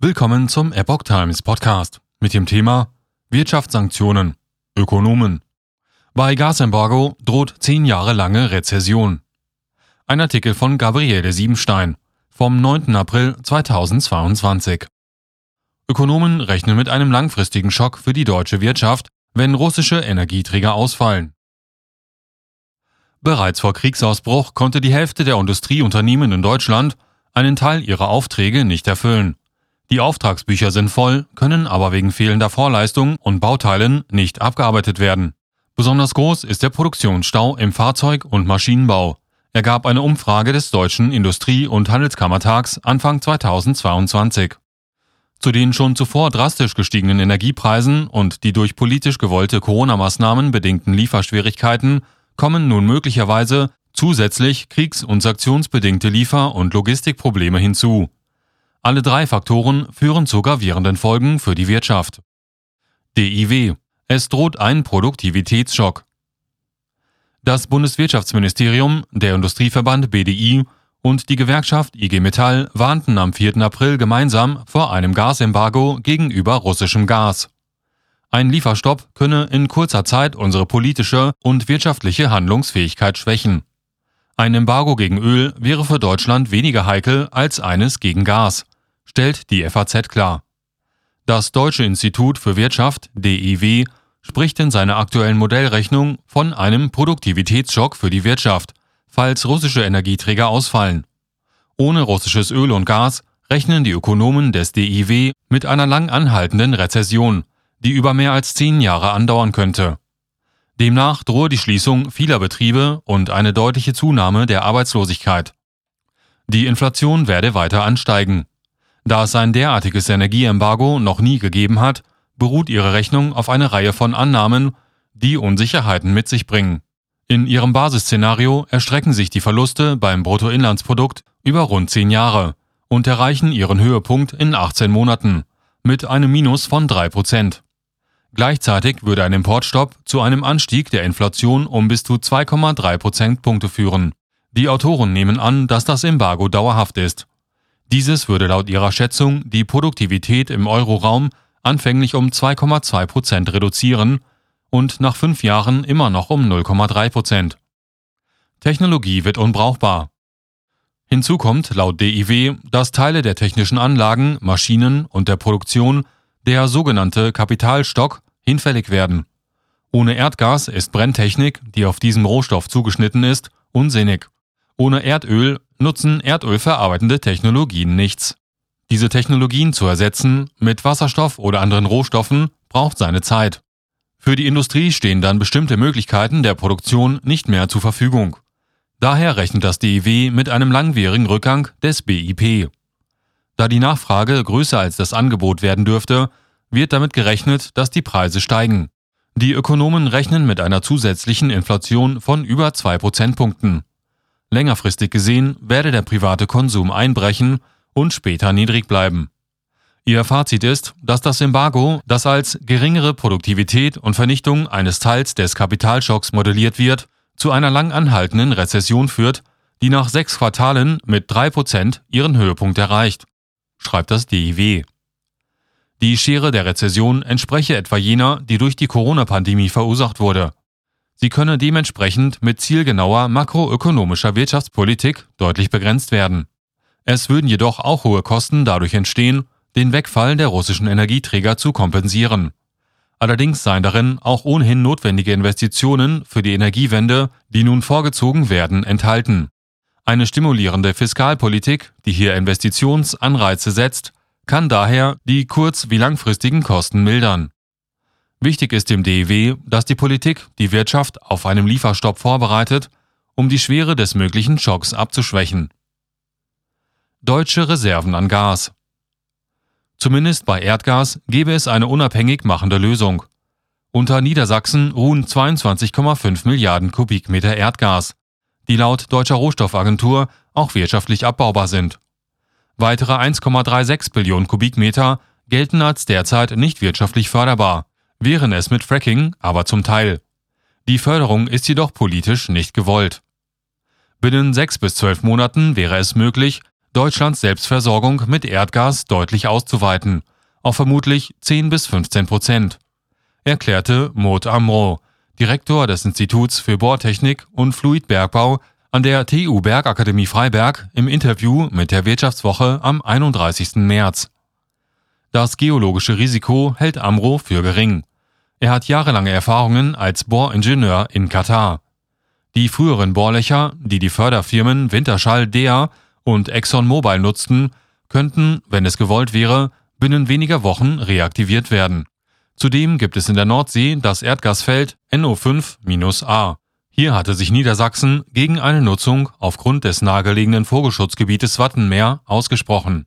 Willkommen zum Epoch Times Podcast mit dem Thema Wirtschaftssanktionen. Ökonomen. Bei Gasembargo droht zehn Jahre lange Rezession. Ein Artikel von Gabriele Siebenstein vom 9. April 2022. Ökonomen rechnen mit einem langfristigen Schock für die deutsche Wirtschaft, wenn russische Energieträger ausfallen. Bereits vor Kriegsausbruch konnte die Hälfte der Industrieunternehmen in Deutschland einen Teil ihrer Aufträge nicht erfüllen. Die Auftragsbücher sind voll, können aber wegen fehlender Vorleistung und Bauteilen nicht abgearbeitet werden. Besonders groß ist der Produktionsstau im Fahrzeug- und Maschinenbau, ergab eine Umfrage des Deutschen Industrie- und Handelskammertags Anfang 2022. Zu den schon zuvor drastisch gestiegenen Energiepreisen und die durch politisch gewollte Corona-Maßnahmen bedingten Lieferschwierigkeiten kommen nun möglicherweise zusätzlich kriegs- und sanktionsbedingte Liefer- und Logistikprobleme hinzu. Alle drei Faktoren führen zu gravierenden Folgen für die Wirtschaft. DIW. Es droht ein Produktivitätsschock. Das Bundeswirtschaftsministerium, der Industrieverband BDI und die Gewerkschaft IG Metall warnten am 4. April gemeinsam vor einem Gasembargo gegenüber russischem Gas. Ein Lieferstopp könne in kurzer Zeit unsere politische und wirtschaftliche Handlungsfähigkeit schwächen. Ein Embargo gegen Öl wäre für Deutschland weniger heikel als eines gegen Gas, stellt die FAZ klar. Das Deutsche Institut für Wirtschaft DIW spricht in seiner aktuellen Modellrechnung von einem Produktivitätsschock für die Wirtschaft, falls russische Energieträger ausfallen. Ohne russisches Öl und Gas rechnen die Ökonomen des DIW mit einer lang anhaltenden Rezession, die über mehr als zehn Jahre andauern könnte. Demnach drohe die Schließung vieler Betriebe und eine deutliche Zunahme der Arbeitslosigkeit. Die Inflation werde weiter ansteigen. Da es ein derartiges Energieembargo noch nie gegeben hat, beruht ihre Rechnung auf eine Reihe von Annahmen, die Unsicherheiten mit sich bringen. In ihrem Basisszenario erstrecken sich die Verluste beim Bruttoinlandsprodukt über rund zehn Jahre und erreichen ihren Höhepunkt in 18 Monaten mit einem Minus von drei Prozent. Gleichzeitig würde ein Importstopp zu einem Anstieg der Inflation um bis zu 2,3 Prozentpunkte führen. Die Autoren nehmen an, dass das Embargo dauerhaft ist. Dieses würde laut ihrer Schätzung die Produktivität im Euroraum anfänglich um 2,2 Prozent reduzieren und nach fünf Jahren immer noch um 0,3 Prozent. Technologie wird unbrauchbar. Hinzu kommt laut DIW, dass Teile der technischen Anlagen, Maschinen und der Produktion der sogenannte Kapitalstock, hinfällig werden. Ohne Erdgas ist Brenntechnik, die auf diesem Rohstoff zugeschnitten ist, unsinnig. Ohne Erdöl nutzen erdölverarbeitende Technologien nichts. Diese Technologien zu ersetzen mit Wasserstoff oder anderen Rohstoffen braucht seine Zeit. Für die Industrie stehen dann bestimmte Möglichkeiten der Produktion nicht mehr zur Verfügung. Daher rechnet das DIW mit einem langwierigen Rückgang des BIP. Da die Nachfrage größer als das Angebot werden dürfte, wird damit gerechnet, dass die Preise steigen. Die Ökonomen rechnen mit einer zusätzlichen Inflation von über zwei Prozentpunkten. Längerfristig gesehen werde der private Konsum einbrechen und später niedrig bleiben. Ihr Fazit ist, dass das Embargo, das als geringere Produktivität und Vernichtung eines Teils des Kapitalschocks modelliert wird, zu einer lang anhaltenden Rezession führt, die nach sechs Quartalen mit drei Prozent ihren Höhepunkt erreicht schreibt das DIW. Die Schere der Rezession entspreche etwa jener, die durch die Corona-Pandemie verursacht wurde. Sie könne dementsprechend mit zielgenauer makroökonomischer Wirtschaftspolitik deutlich begrenzt werden. Es würden jedoch auch hohe Kosten dadurch entstehen, den Wegfall der russischen Energieträger zu kompensieren. Allerdings seien darin auch ohnehin notwendige Investitionen für die Energiewende, die nun vorgezogen werden, enthalten. Eine stimulierende Fiskalpolitik, die hier Investitionsanreize setzt, kann daher die kurz- wie langfristigen Kosten mildern. Wichtig ist dem DEW, dass die Politik die Wirtschaft auf einem Lieferstopp vorbereitet, um die Schwere des möglichen Schocks abzuschwächen. Deutsche Reserven an Gas. Zumindest bei Erdgas gäbe es eine unabhängig machende Lösung. Unter Niedersachsen ruhen 22,5 Milliarden Kubikmeter Erdgas, die laut Deutscher Rohstoffagentur auch wirtschaftlich abbaubar sind. Weitere 1,36 Billionen Kubikmeter gelten als derzeit nicht wirtschaftlich förderbar, wären es mit Fracking aber zum Teil. Die Förderung ist jedoch politisch nicht gewollt. Binnen sechs bis zwölf Monaten wäre es möglich, Deutschlands Selbstversorgung mit Erdgas deutlich auszuweiten, auf vermutlich 10 bis 15 Prozent, erklärte Maud Amro, Direktor des Instituts für Bohrtechnik und Fluidbergbau an der TU Bergakademie Freiberg im Interview mit der Wirtschaftswoche am 31. März. Das geologische Risiko hält Amro für gering. Er hat jahrelange Erfahrungen als Bohringenieur in Katar. Die früheren Bohrlöcher, die die Förderfirmen Winterschall Dea und ExxonMobil nutzten, könnten, wenn es gewollt wäre, binnen weniger Wochen reaktiviert werden. Zudem gibt es in der Nordsee das Erdgasfeld NO5-A. Hier hatte sich Niedersachsen gegen eine Nutzung aufgrund des nahegelegenen Vogelschutzgebietes Wattenmeer ausgesprochen